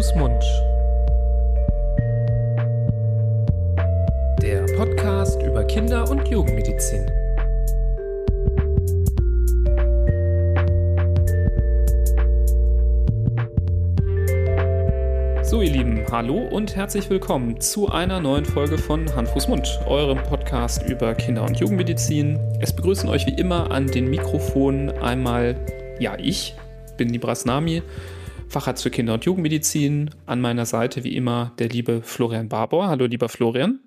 Fuß, Mund. Der Podcast über Kinder- und Jugendmedizin. So, ihr Lieben, hallo und herzlich willkommen zu einer neuen Folge von Hand, Mund, eurem Podcast über Kinder- und Jugendmedizin. Es begrüßen euch wie immer an den Mikrofonen einmal, ja, ich bin Nibras Nami, Facharzt für Kinder- und Jugendmedizin. An meiner Seite wie immer der liebe Florian Barbour. Hallo, lieber Florian.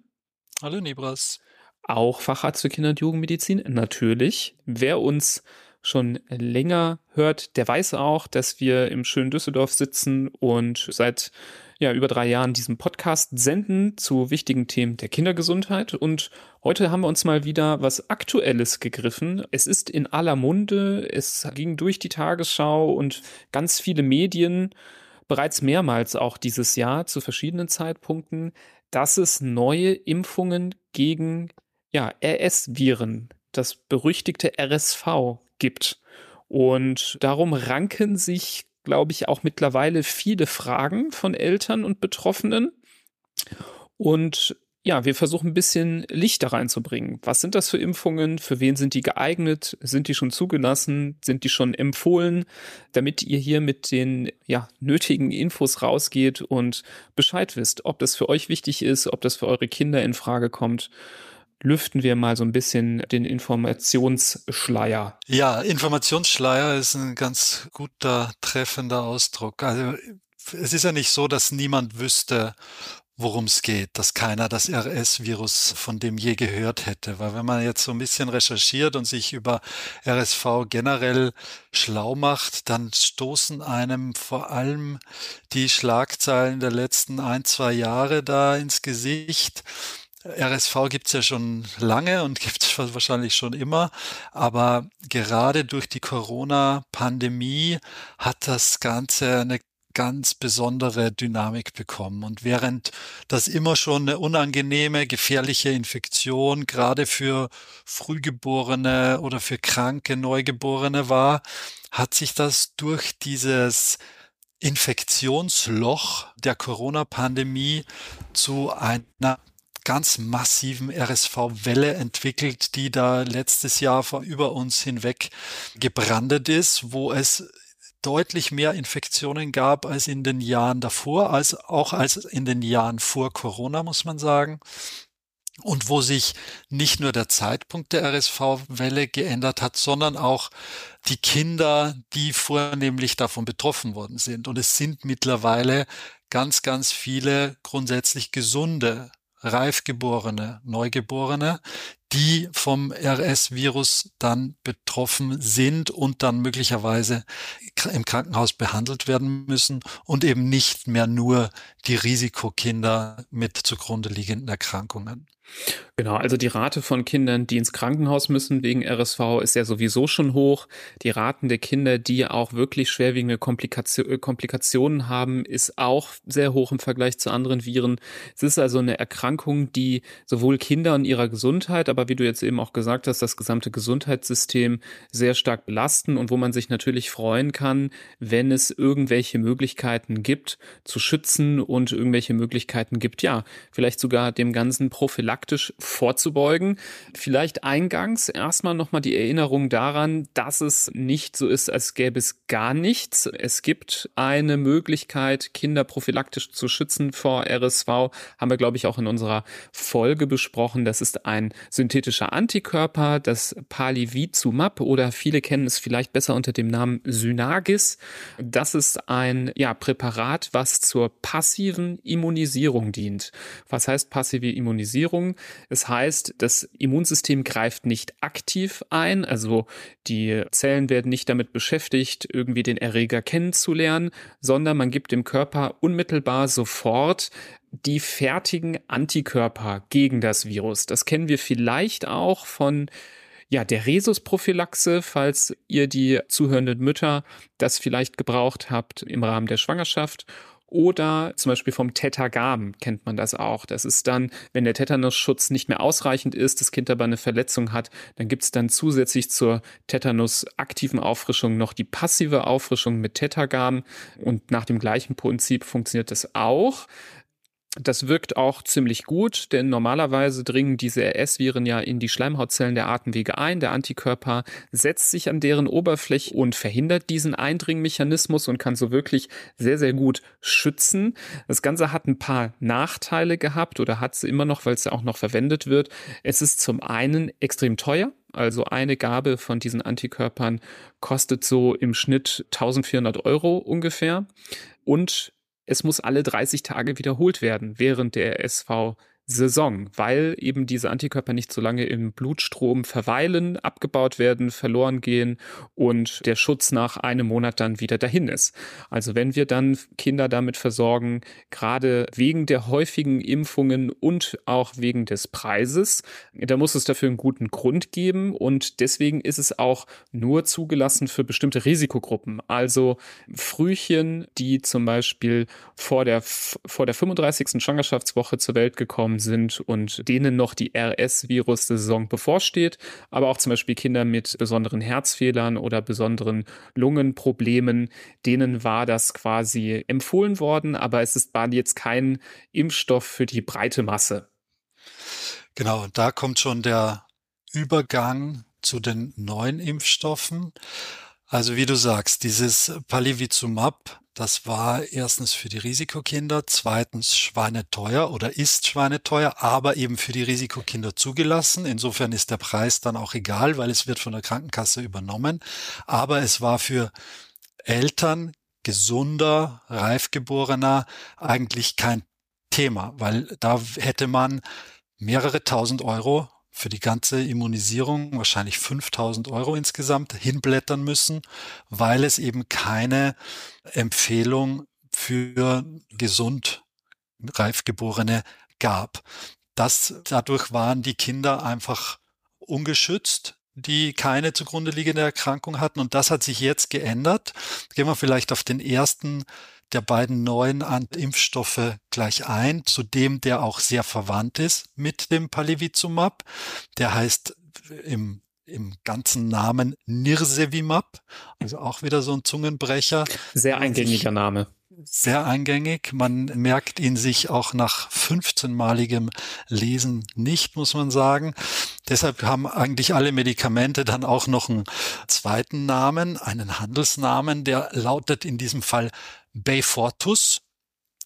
Hallo, Nibras. Auch Facharzt für Kinder- und Jugendmedizin, natürlich. Wer uns schon länger hört, der weiß auch, dass wir im schönen Düsseldorf sitzen und seit ja, über drei Jahren diesen Podcast senden zu wichtigen Themen der Kindergesundheit. Und heute haben wir uns mal wieder was Aktuelles gegriffen. Es ist in aller Munde, es ging durch die Tagesschau und ganz viele Medien bereits mehrmals auch dieses Jahr zu verschiedenen Zeitpunkten, dass es neue Impfungen gegen ja, RS-Viren, das berüchtigte RSV gibt. Und darum ranken sich, glaube ich, auch mittlerweile viele Fragen von Eltern und Betroffenen. Und ja, wir versuchen ein bisschen Licht da reinzubringen. Was sind das für Impfungen? Für wen sind die geeignet? Sind die schon zugelassen? Sind die schon empfohlen? Damit ihr hier mit den ja, nötigen Infos rausgeht und Bescheid wisst, ob das für euch wichtig ist, ob das für eure Kinder in Frage kommt lüften wir mal so ein bisschen den Informationsschleier. Ja, Informationsschleier ist ein ganz guter, treffender Ausdruck. Also es ist ja nicht so, dass niemand wüsste, worum es geht, dass keiner das RS-Virus von dem je gehört hätte. Weil wenn man jetzt so ein bisschen recherchiert und sich über RSV generell schlau macht, dann stoßen einem vor allem die Schlagzeilen der letzten ein, zwei Jahre da ins Gesicht RSV gibt es ja schon lange und gibt es wahrscheinlich schon immer, aber gerade durch die Corona-Pandemie hat das Ganze eine ganz besondere Dynamik bekommen. Und während das immer schon eine unangenehme, gefährliche Infektion gerade für Frühgeborene oder für kranke Neugeborene war, hat sich das durch dieses Infektionsloch der Corona-Pandemie zu einer ganz massiven RSV-Welle entwickelt, die da letztes Jahr vor über uns hinweg gebrandet ist, wo es deutlich mehr Infektionen gab als in den Jahren davor, als auch als in den Jahren vor Corona, muss man sagen. Und wo sich nicht nur der Zeitpunkt der RSV-Welle geändert hat, sondern auch die Kinder, die vornehmlich davon betroffen worden sind. Und es sind mittlerweile ganz, ganz viele grundsätzlich gesunde Reifgeborene, Neugeborene, die vom RS-Virus dann betroffen sind und dann möglicherweise im Krankenhaus behandelt werden müssen und eben nicht mehr nur die Risikokinder mit zugrunde liegenden Erkrankungen. Genau, also die Rate von Kindern, die ins Krankenhaus müssen wegen RSV, ist ja sowieso schon hoch. Die Raten der Kinder, die auch wirklich schwerwiegende Komplikation, äh, Komplikationen haben, ist auch sehr hoch im Vergleich zu anderen Viren. Es ist also eine Erkrankung, die sowohl Kinder und ihrer Gesundheit, aber wie du jetzt eben auch gesagt hast, das gesamte Gesundheitssystem sehr stark belasten und wo man sich natürlich freuen kann, wenn es irgendwelche Möglichkeiten gibt, zu schützen und irgendwelche Möglichkeiten gibt, ja, vielleicht sogar dem ganzen prophylaktisch vorzubeugen. Vielleicht eingangs erstmal nochmal die Erinnerung daran, dass es nicht so ist, als gäbe es gar nichts. Es gibt eine Möglichkeit, Kinder prophylaktisch zu schützen vor RSV. Haben wir, glaube ich, auch in unserer Folge besprochen. Das ist ein synthetischer Antikörper, das Palivizumab oder viele kennen es vielleicht besser unter dem Namen Synagis. Das ist ein ja, Präparat, was zur passiven Immunisierung dient. Was heißt passive Immunisierung? Es heißt, das Immunsystem greift nicht aktiv ein, also die Zellen werden nicht damit beschäftigt, irgendwie den Erreger kennenzulernen, sondern man gibt dem Körper unmittelbar sofort die fertigen Antikörper gegen das Virus. Das kennen wir vielleicht auch von ja, der Rhesusprophylaxe, falls ihr die zuhörenden Mütter das vielleicht gebraucht habt im Rahmen der Schwangerschaft Oder zum Beispiel vom Tetagam kennt man das auch. Das ist dann, wenn der Tetanusschutz nicht mehr ausreichend ist, das Kind aber eine Verletzung hat, dann gibt es dann zusätzlich zur Tetanus-aktiven Auffrischung noch die passive Auffrischung mit Tetagam. Und nach dem gleichen Prinzip funktioniert das auch. Das wirkt auch ziemlich gut, denn normalerweise dringen diese RS-Viren ja in die Schleimhautzellen der Atemwege ein. Der Antikörper setzt sich an deren Oberfläche und verhindert diesen Eindringmechanismus und kann so wirklich sehr, sehr gut schützen. Das Ganze hat ein paar Nachteile gehabt oder hat sie immer noch, weil es ja auch noch verwendet wird. Es ist zum einen extrem teuer. Also eine Gabe von diesen Antikörpern kostet so im Schnitt 1400 Euro ungefähr. Und es muss alle 30 Tage wiederholt werden während der SV Saison, weil eben diese Antikörper nicht so lange im Blutstrom verweilen, abgebaut werden, verloren gehen und der Schutz nach einem Monat dann wieder dahin ist. Also wenn wir dann Kinder damit versorgen, gerade wegen der häufigen Impfungen und auch wegen des Preises, da muss es dafür einen guten Grund geben und deswegen ist es auch nur zugelassen für bestimmte Risikogruppen. Also Frühchen, die zum Beispiel vor der, vor der 35. Schwangerschaftswoche zur Welt gekommen gekommen sind und denen noch die RS-Virus-Saison bevorsteht, aber auch zum Beispiel Kinder mit besonderen Herzfehlern oder besonderen Lungenproblemen, denen war das quasi empfohlen worden, aber es ist, war jetzt kein Impfstoff für die breite Masse. Genau, und da kommt schon der Übergang zu den neuen Impfstoffen. Also wie du sagst, dieses Palivizumab das war erstens für die Risikokinder, zweitens schweineteuer oder ist schweineteuer, aber eben für die Risikokinder zugelassen. Insofern ist der Preis dann auch egal, weil es wird von der Krankenkasse übernommen. Aber es war für Eltern gesunder, reifgeborener eigentlich kein Thema, weil da hätte man mehrere tausend Euro für die ganze Immunisierung wahrscheinlich 5000 Euro insgesamt hinblättern müssen, weil es eben keine Empfehlung für gesund Reifgeborene gab. Das, dadurch waren die Kinder einfach ungeschützt, die keine zugrunde liegende Erkrankung hatten. Und das hat sich jetzt geändert. Gehen wir vielleicht auf den ersten der beiden neuen Impfstoffe gleich ein, zu dem der auch sehr verwandt ist mit dem Palivizumab. Der heißt im im ganzen Namen Nirsevimab, also auch wieder so ein Zungenbrecher. Sehr eingängiger Name. Sehr eingängig. Man merkt ihn sich auch nach 15-maligem Lesen nicht, muss man sagen. Deshalb haben eigentlich alle Medikamente dann auch noch einen zweiten Namen, einen Handelsnamen, der lautet in diesem Fall Beyfortus.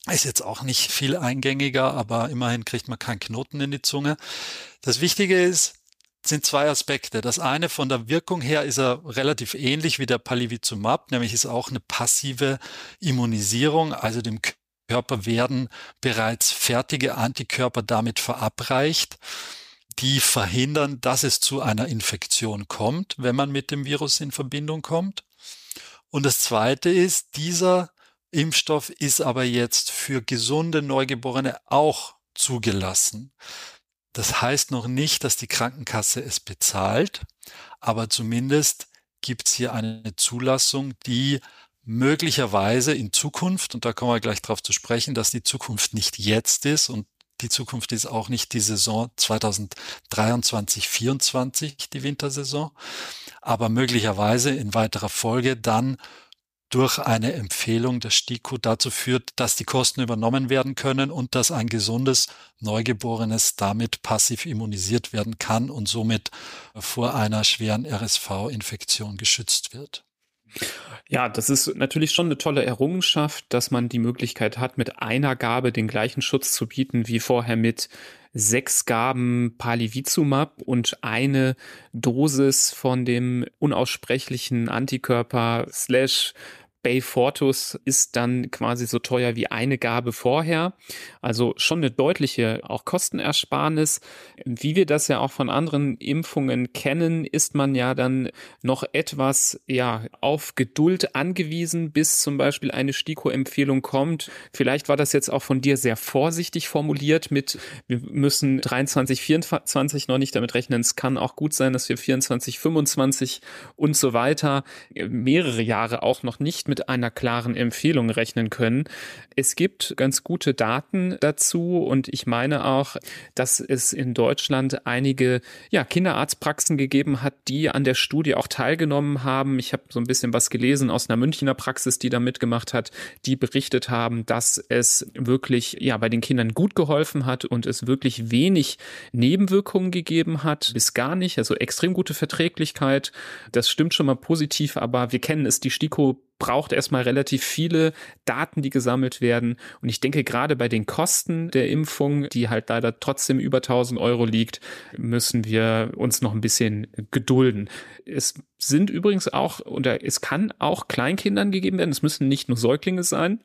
Ist jetzt auch nicht viel eingängiger, aber immerhin kriegt man keinen Knoten in die Zunge. Das Wichtige ist, sind zwei Aspekte. Das eine von der Wirkung her ist er relativ ähnlich wie der Palivizumab, nämlich ist auch eine passive Immunisierung, also dem Körper werden bereits fertige Antikörper damit verabreicht, die verhindern, dass es zu einer Infektion kommt, wenn man mit dem Virus in Verbindung kommt. Und das zweite ist, dieser Impfstoff ist aber jetzt für gesunde Neugeborene auch zugelassen. Das heißt noch nicht, dass die Krankenkasse es bezahlt, aber zumindest gibt es hier eine Zulassung, die möglicherweise in Zukunft, und da kommen wir gleich darauf zu sprechen, dass die Zukunft nicht jetzt ist und die Zukunft ist auch nicht die Saison 2023, 24, die Wintersaison, aber möglicherweise in weiterer Folge dann durch eine Empfehlung der STIKO dazu führt, dass die Kosten übernommen werden können und dass ein gesundes Neugeborenes damit passiv immunisiert werden kann und somit vor einer schweren RSV-Infektion geschützt wird. Ja, das ist natürlich schon eine tolle Errungenschaft, dass man die Möglichkeit hat, mit einer Gabe den gleichen Schutz zu bieten wie vorher mit sechs Gaben Palivizumab und eine Dosis von dem unaussprechlichen Antikörper slash Bayfortus ist dann quasi so teuer wie eine Gabe vorher. Also schon eine deutliche auch Kostenersparnis. Wie wir das ja auch von anderen Impfungen kennen, ist man ja dann noch etwas ja auf Geduld angewiesen, bis zum Beispiel eine STIKO-Empfehlung kommt. Vielleicht war das jetzt auch von dir sehr vorsichtig formuliert mit, wir müssen 23, 24 noch nicht damit rechnen. Es kann auch gut sein, dass wir 24, 25 und so weiter mehrere Jahre auch noch nicht mit mit einer klaren Empfehlung rechnen können. Es gibt ganz gute Daten dazu und ich meine auch, dass es in Deutschland einige ja, Kinderarztpraxen gegeben hat, die an der Studie auch teilgenommen haben. Ich habe so ein bisschen was gelesen aus einer Münchner Praxis, die da mitgemacht hat, die berichtet haben, dass es wirklich ja bei den Kindern gut geholfen hat und es wirklich wenig Nebenwirkungen gegeben hat, bis gar nicht, also extrem gute Verträglichkeit. Das stimmt schon mal positiv, aber wir kennen es, die STIKO braucht erstmal relativ viele Daten, die gesammelt werden. Und ich denke, gerade bei den Kosten der Impfung, die halt leider trotzdem über 1000 Euro liegt, müssen wir uns noch ein bisschen gedulden. Es sind übrigens auch, oder es kann auch Kleinkindern gegeben werden. Es müssen nicht nur Säuglinge sein.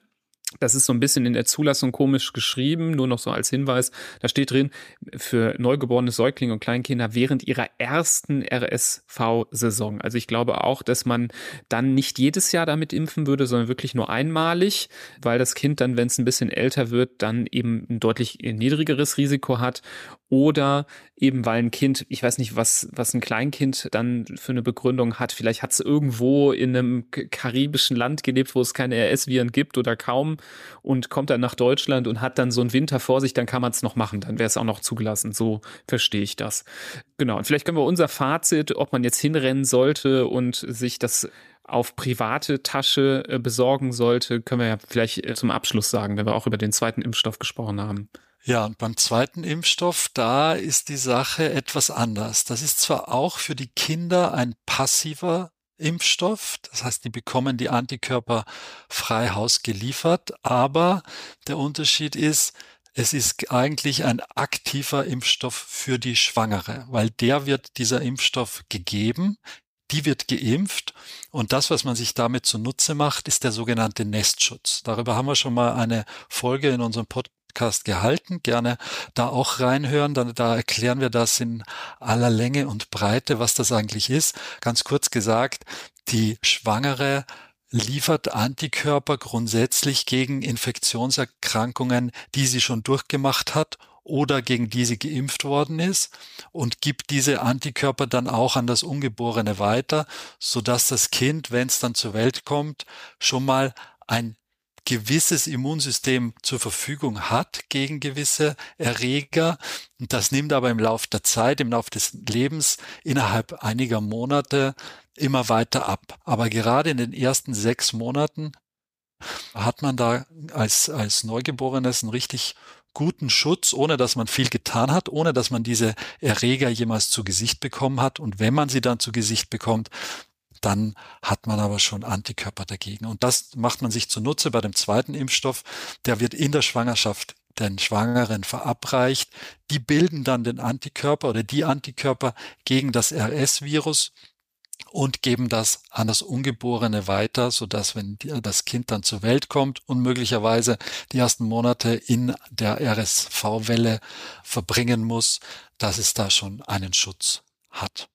Das ist so ein bisschen in der Zulassung komisch geschrieben, nur noch so als Hinweis. Da steht drin, für neugeborene Säuglinge und Kleinkinder während ihrer ersten RSV-Saison. Also ich glaube auch, dass man dann nicht jedes Jahr damit impfen würde, sondern wirklich nur einmalig, weil das Kind dann, wenn es ein bisschen älter wird, dann eben ein deutlich niedrigeres Risiko hat oder eben weil ein Kind, ich weiß nicht, was, was ein Kleinkind dann für eine Begründung hat. Vielleicht hat es irgendwo in einem karibischen Land gelebt, wo es keine RS-Viren gibt oder kaum und kommt dann nach Deutschland und hat dann so einen Winter vor sich, dann kann man es noch machen, dann wäre es auch noch zugelassen. So verstehe ich das. Genau. Und vielleicht können wir unser Fazit, ob man jetzt hinrennen sollte und sich das auf private Tasche äh, besorgen sollte, können wir ja vielleicht äh, zum Abschluss sagen, wenn wir auch über den zweiten Impfstoff gesprochen haben. Ja, und beim zweiten Impfstoff, da ist die Sache etwas anders. Das ist zwar auch für die Kinder ein passiver Impfstoff, das heißt, die bekommen die Antikörper frei Haus geliefert, aber der Unterschied ist, es ist eigentlich ein aktiver Impfstoff für die Schwangere, weil der wird dieser Impfstoff gegeben, die wird geimpft und das, was man sich damit zunutze macht, ist der sogenannte Nestschutz. Darüber haben wir schon mal eine Folge in unserem Podcast Podcast gehalten. Gerne da auch reinhören. Da, da erklären wir das in aller Länge und Breite, was das eigentlich ist. Ganz kurz gesagt, die Schwangere liefert Antikörper grundsätzlich gegen Infektionserkrankungen, die sie schon durchgemacht hat oder gegen die sie geimpft worden ist und gibt diese Antikörper dann auch an das Ungeborene weiter, so das Kind, wenn es dann zur Welt kommt, schon mal ein gewisses Immunsystem zur Verfügung hat gegen gewisse Erreger. Und das nimmt aber im Laufe der Zeit, im Laufe des Lebens innerhalb einiger Monate immer weiter ab. Aber gerade in den ersten sechs Monaten hat man da als, als Neugeborenes einen richtig guten Schutz, ohne dass man viel getan hat, ohne dass man diese Erreger jemals zu Gesicht bekommen hat. Und wenn man sie dann zu Gesicht bekommt, dann hat man aber schon Antikörper dagegen. Und das macht man sich zunutze bei dem zweiten Impfstoff. Der wird in der Schwangerschaft den Schwangeren verabreicht. Die bilden dann den Antikörper oder die Antikörper gegen das RS-Virus und geben das an das Ungeborene weiter, so dass wenn das Kind dann zur Welt kommt und möglicherweise die ersten Monate in der RSV-Welle verbringen muss, dass es da schon einen Schutz hat.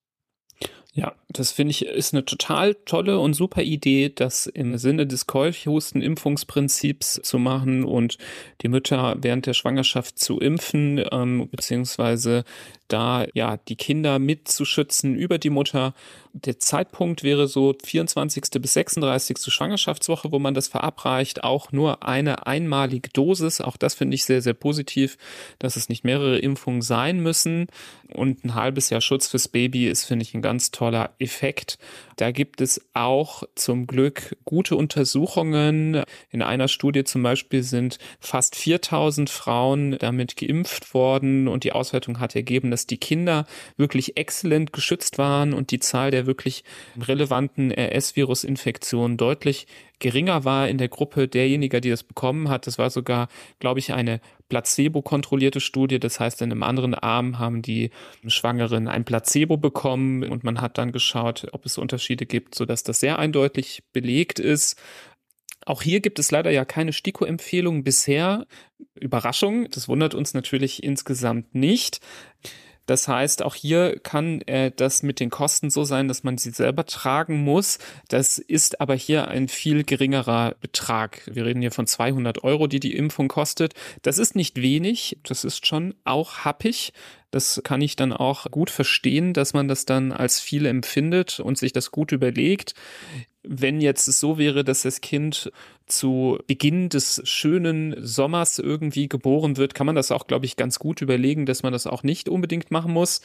Ja, das finde ich ist eine total tolle und super Idee, das im Sinne des Keuchhusten-Impfungsprinzips zu machen und die Mütter während der Schwangerschaft zu impfen, ähm, beziehungsweise da ja die Kinder mitzuschützen über die Mutter. Der Zeitpunkt wäre so 24. bis 36. Schwangerschaftswoche, wo man das verabreicht. Auch nur eine einmalige Dosis. Auch das finde ich sehr, sehr positiv, dass es nicht mehrere Impfungen sein müssen. Und ein halbes Jahr Schutz fürs Baby ist, finde ich, ein ganz toller Effekt. Da gibt es auch zum Glück gute Untersuchungen. In einer Studie zum Beispiel sind fast 4000 Frauen damit geimpft worden und die Auswertung hat ergeben, dass die Kinder wirklich exzellent geschützt waren und die Zahl der wirklich relevanten RS-Virus-Infektionen deutlich geringer war in der Gruppe derjenigen, die das bekommen hat. Das war sogar, glaube ich, eine placebo-kontrollierte Studie. Das heißt, in einem anderen Arm haben die Schwangeren ein Placebo bekommen und man hat dann geschaut, ob es Unterschiede gibt, sodass das sehr eindeutig belegt ist. Auch hier gibt es leider ja keine STIKO-Empfehlung bisher. Überraschung, das wundert uns natürlich insgesamt nicht. Das heißt, auch hier kann äh, das mit den Kosten so sein, dass man sie selber tragen muss. Das ist aber hier ein viel geringerer Betrag. Wir reden hier von 200 Euro, die die Impfung kostet. Das ist nicht wenig, das ist schon auch happig. Das kann ich dann auch gut verstehen, dass man das dann als viel empfindet und sich das gut überlegt. Wenn jetzt es so wäre, dass das Kind zu Beginn des schönen Sommers irgendwie geboren wird, kann man das auch, glaube ich, ganz gut überlegen, dass man das auch nicht unbedingt machen muss.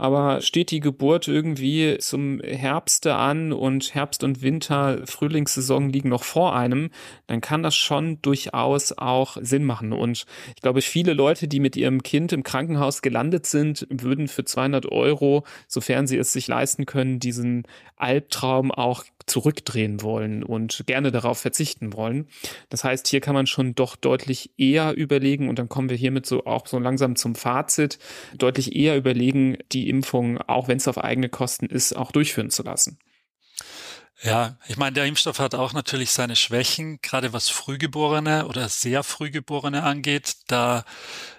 Aber steht die Geburt irgendwie zum Herbste an und Herbst und Winter, Frühlingssaison liegen noch vor einem, dann kann das schon durchaus auch Sinn machen. Und ich glaube, viele Leute, die mit ihrem Kind im Krankenhaus gelandet sind, würden für 200 Euro, sofern sie es sich leisten können, diesen Albtraum auch zurückdrehen wollen und gerne darauf verzichten wollen. Das heißt, hier kann man schon doch deutlich eher überlegen, und dann kommen wir hiermit so auch so langsam zum Fazit, deutlich eher überlegen, die Impfung, auch wenn es auf eigene Kosten ist, auch durchführen zu lassen. Ja, ich meine, der Impfstoff hat auch natürlich seine Schwächen, gerade was Frühgeborene oder sehr Frühgeborene angeht. Da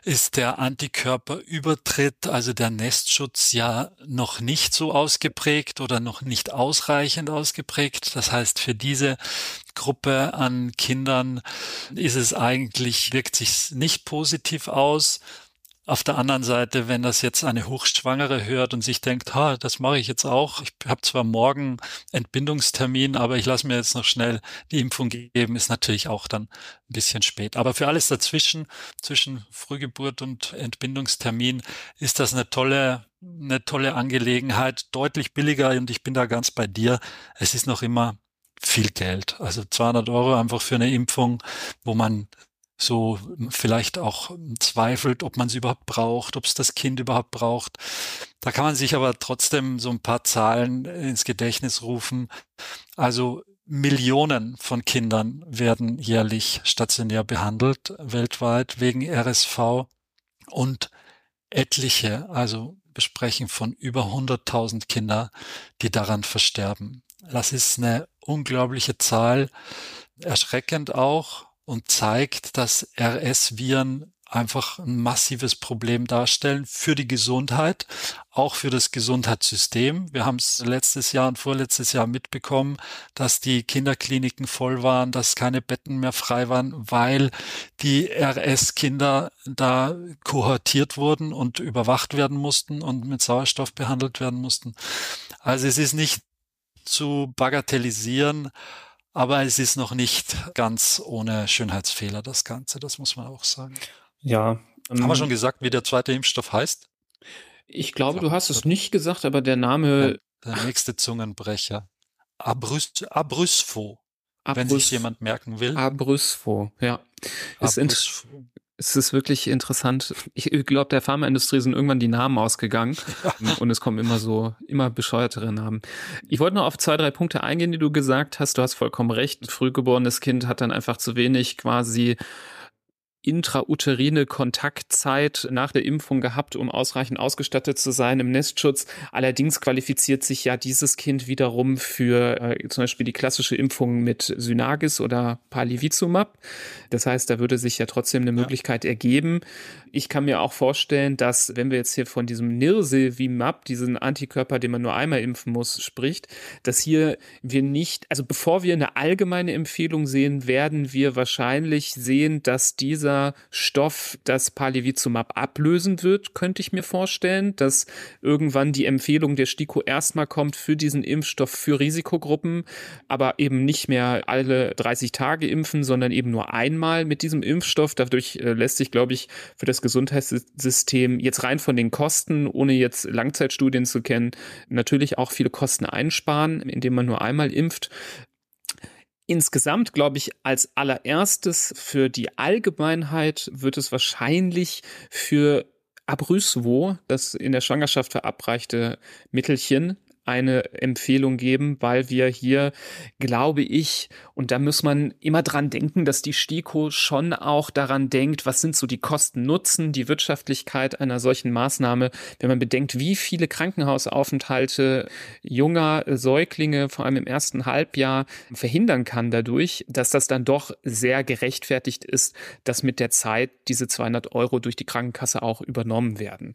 ist der Antikörperübertritt, also der Nestschutz ja noch nicht so ausgeprägt oder noch nicht ausreichend ausgeprägt. Das heißt, für diese Gruppe an Kindern ist es eigentlich, wirkt sich nicht positiv aus. Auf der anderen Seite, wenn das jetzt eine Hochschwangere hört und sich denkt, ha, das mache ich jetzt auch. Ich habe zwar morgen Entbindungstermin, aber ich lasse mir jetzt noch schnell die Impfung geben, ist natürlich auch dann ein bisschen spät. Aber für alles dazwischen, zwischen Frühgeburt und Entbindungstermin, ist das eine tolle, eine tolle Angelegenheit, deutlich billiger und ich bin da ganz bei dir. Es ist noch immer viel Geld. Also 200 Euro einfach für eine Impfung, wo man so vielleicht auch zweifelt, ob man sie überhaupt braucht, ob es das Kind überhaupt braucht. Da kann man sich aber trotzdem so ein paar Zahlen ins Gedächtnis rufen. Also Millionen von Kindern werden jährlich stationär behandelt weltweit wegen RSV und etliche, also besprechen von über 100.000 Kinder, die daran versterben. Das ist eine unglaubliche Zahl, erschreckend auch und zeigt, dass RS-Viren einfach ein massives Problem darstellen für die Gesundheit, auch für das Gesundheitssystem. Wir haben es letztes Jahr und vorletztes Jahr mitbekommen, dass die Kinderkliniken voll waren, dass keine Betten mehr frei waren, weil die RS-Kinder da kohortiert wurden und überwacht werden mussten und mit Sauerstoff behandelt werden mussten. Also es ist nicht zu bagatellisieren, aber es ist noch nicht ganz ohne Schönheitsfehler, das Ganze, das muss man auch sagen. Ja. Ähm, Haben wir schon gesagt, wie der zweite Impfstoff heißt? Ich glaube, du hast es nicht gesagt, aber der Name. Der, der nächste Zungenbrecher. Abrys, Abrysfo. Abrys, wenn sich jemand merken will. Abrysfo, ja. Ist, Abrysfo es ist wirklich interessant. Ich glaube, der Pharmaindustrie sind irgendwann die Namen ausgegangen und es kommen immer so, immer bescheuertere Namen. Ich wollte noch auf zwei, drei Punkte eingehen, die du gesagt hast. Du hast vollkommen recht. Ein frühgeborenes Kind hat dann einfach zu wenig quasi intrauterine Kontaktzeit nach der Impfung gehabt, um ausreichend ausgestattet zu sein im Nestschutz. Allerdings qualifiziert sich ja dieses Kind wiederum für äh, zum Beispiel die klassische Impfung mit Synagis oder Palivizumab. Das heißt, da würde sich ja trotzdem eine ja. Möglichkeit ergeben. Ich kann mir auch vorstellen, dass wenn wir jetzt hier von diesem Nirsevimab, diesen Antikörper, den man nur einmal impfen muss, spricht, dass hier wir nicht, also bevor wir eine allgemeine Empfehlung sehen, werden wir wahrscheinlich sehen, dass dieser dieser Stoff das Palivizumab ablösen wird, könnte ich mir vorstellen, dass irgendwann die Empfehlung der STIKO erstmal kommt für diesen Impfstoff für Risikogruppen, aber eben nicht mehr alle 30 Tage impfen, sondern eben nur einmal mit diesem Impfstoff. Dadurch äh, lässt sich, glaube ich, für das Gesundheitssystem jetzt rein von den Kosten, ohne jetzt Langzeitstudien zu kennen, natürlich auch viele Kosten einsparen, indem man nur einmal impft. Insgesamt glaube ich, als allererstes für die Allgemeinheit wird es wahrscheinlich für Abrysvo, das in der Schwangerschaft verabreichte Mittelchen, eine Empfehlung geben, weil wir hier, glaube ich, und da muss man immer dran denken, dass die STIKO schon auch daran denkt, was sind so die Kosten Nutzen, die Wirtschaftlichkeit einer solchen Maßnahme, wenn man bedenkt, wie viele Krankenhausaufenthalte junger Säuglinge, vor allem im ersten Halbjahr, verhindern kann dadurch, dass das dann doch sehr gerechtfertigt ist, dass mit der Zeit diese 200 Euro durch die Krankenkasse auch übernommen werden.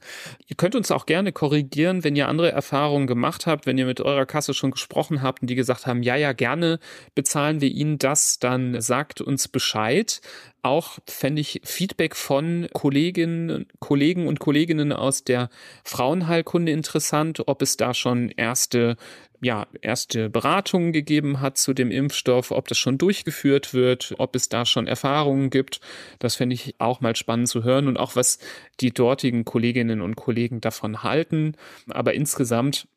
Ihr könnt uns auch gerne korrigieren, wenn ihr andere Erfahrungen gemacht habt, wenn ihr mit eurer Kasse schon gesprochen habt und die gesagt haben, ja, ja, gerne bezahlen wir Ihnen das, dann sagt uns Bescheid. Auch fände ich Feedback von Kolleginnen, Kollegen und Kolleginnen aus der Frauenheilkunde interessant, ob es da schon erste ja, erste Beratungen gegeben hat zu dem Impfstoff, ob das schon durchgeführt wird, ob es da schon Erfahrungen gibt. Das fände ich auch mal spannend zu hören und auch was die dortigen Kolleginnen und Kollegen davon halten. Aber insgesamt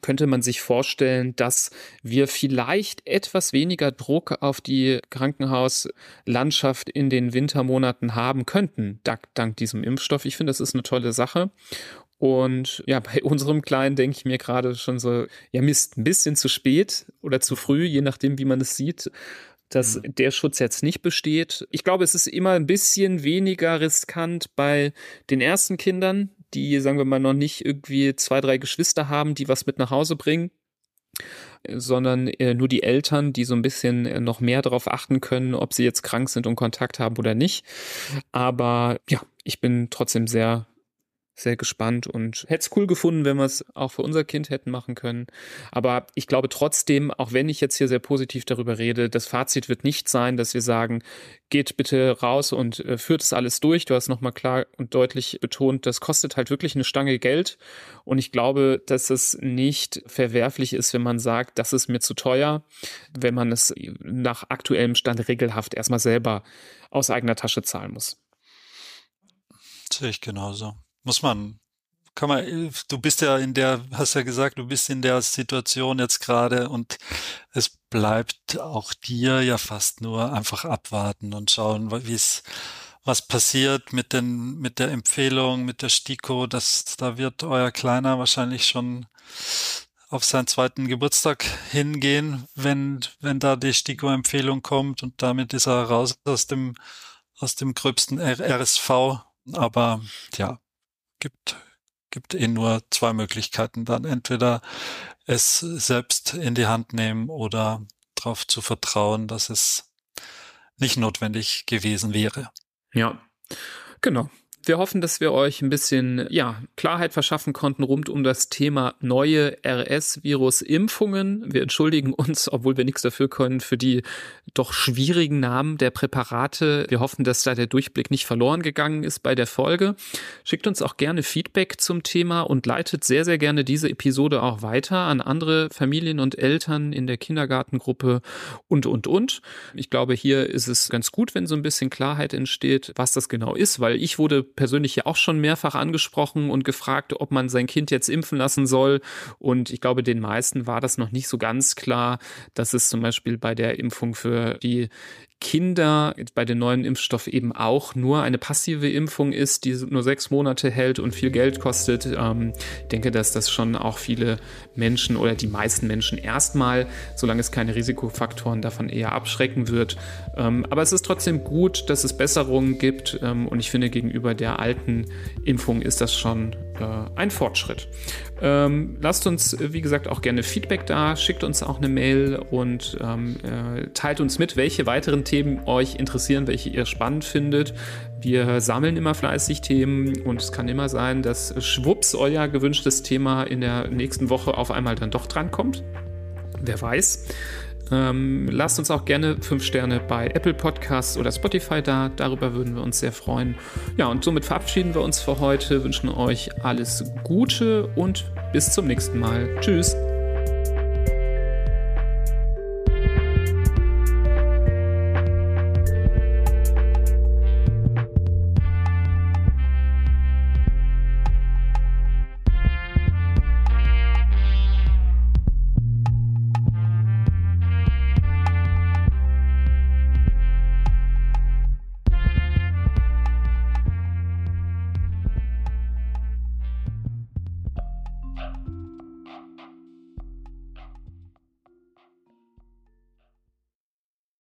könnte man sich vorstellen, dass wir vielleicht etwas weniger Druck auf die Krankenhauslandschaft in den Wintermonaten haben könnten, dank, dank diesem Impfstoff. Ich finde, das ist eine tolle Sache. Und ja, bei unserem Kleinen denke ich mir gerade schon so, ja Mist, ein bisschen zu spät oder zu früh, je nachdem, wie man es sieht dass mhm. der Schutz jetzt nicht besteht. Ich glaube, es ist immer ein bisschen weniger riskant bei den ersten Kindern, die, sagen wir mal, noch nicht irgendwie zwei, drei Geschwister haben, die was mit nach Hause bringen sondern äh, nur die Eltern, die so ein bisschen äh, noch mehr darauf achten können, ob sie jetzt krank sind und Kontakt haben oder nicht. Aber ja, ich bin trotzdem sehr sehr gespannt und hätte es cool gefunden, wenn wir es auch für unser Kind hätten machen können. Aber ich glaube trotzdem, auch wenn ich jetzt hier sehr positiv darüber rede, das Fazit wird nicht sein, dass wir sagen, geht bitte raus und äh, führt es alles durch. Du hast nochmal klar und deutlich betont, das kostet halt wirklich eine Stange Geld. Und ich glaube, dass es nicht verwerflich ist, wenn man sagt, das ist mir zu teuer, wenn man es nach aktuellem Stand regelhaft erstmal selber aus eigener Tasche zahlen muss. Sehe ich genauso muss man, kann man, du bist ja in der, hast ja gesagt, du bist in der Situation jetzt gerade und es bleibt auch dir ja fast nur einfach abwarten und schauen, wie es, was passiert mit den, mit der Empfehlung, mit der STIKO, das, da wird euer Kleiner wahrscheinlich schon auf seinen zweiten Geburtstag hingehen, wenn, wenn da die STIKO-Empfehlung kommt und damit ist er raus aus dem, aus dem gröbsten RSV. Aber ja, gibt, gibt eh nur zwei Möglichkeiten dann. Entweder es selbst in die Hand nehmen oder darauf zu vertrauen, dass es nicht notwendig gewesen wäre. Ja, genau. Wir hoffen, dass wir euch ein bisschen ja, Klarheit verschaffen konnten rund um das Thema neue RS-Virus-Impfungen. Wir entschuldigen uns, obwohl wir nichts dafür können, für die doch schwierigen Namen der Präparate. Wir hoffen, dass da der Durchblick nicht verloren gegangen ist bei der Folge. Schickt uns auch gerne Feedback zum Thema und leitet sehr, sehr gerne diese Episode auch weiter an andere Familien und Eltern in der Kindergartengruppe und, und, und. Ich glaube, hier ist es ganz gut, wenn so ein bisschen Klarheit entsteht, was das genau ist, weil ich wurde persönlich ja auch schon mehrfach angesprochen und gefragt, ob man sein Kind jetzt impfen lassen soll. Und ich glaube, den meisten war das noch nicht so ganz klar, dass es zum Beispiel bei der Impfung für die Kinder bei den neuen Impfstoff eben auch nur eine passive Impfung ist, die nur sechs Monate hält und viel Geld kostet. Ähm, ich denke, dass das schon auch viele Menschen oder die meisten Menschen erstmal, solange es keine Risikofaktoren davon eher abschrecken wird. Ähm, aber es ist trotzdem gut, dass es Besserungen gibt ähm, und ich finde, gegenüber der alten Impfung ist das schon ein Fortschritt. Ähm, lasst uns, wie gesagt, auch gerne Feedback da, schickt uns auch eine Mail und ähm, äh, teilt uns mit, welche weiteren Themen euch interessieren, welche ihr spannend findet. Wir sammeln immer fleißig Themen und es kann immer sein, dass schwupps euer gewünschtes Thema in der nächsten Woche auf einmal dann doch drankommt. Wer weiß. Ähm, lasst uns auch gerne 5 Sterne bei Apple Podcasts oder Spotify da. Darüber würden wir uns sehr freuen. Ja, und somit verabschieden wir uns für heute, wünschen euch alles Gute und bis zum nächsten Mal. Tschüss.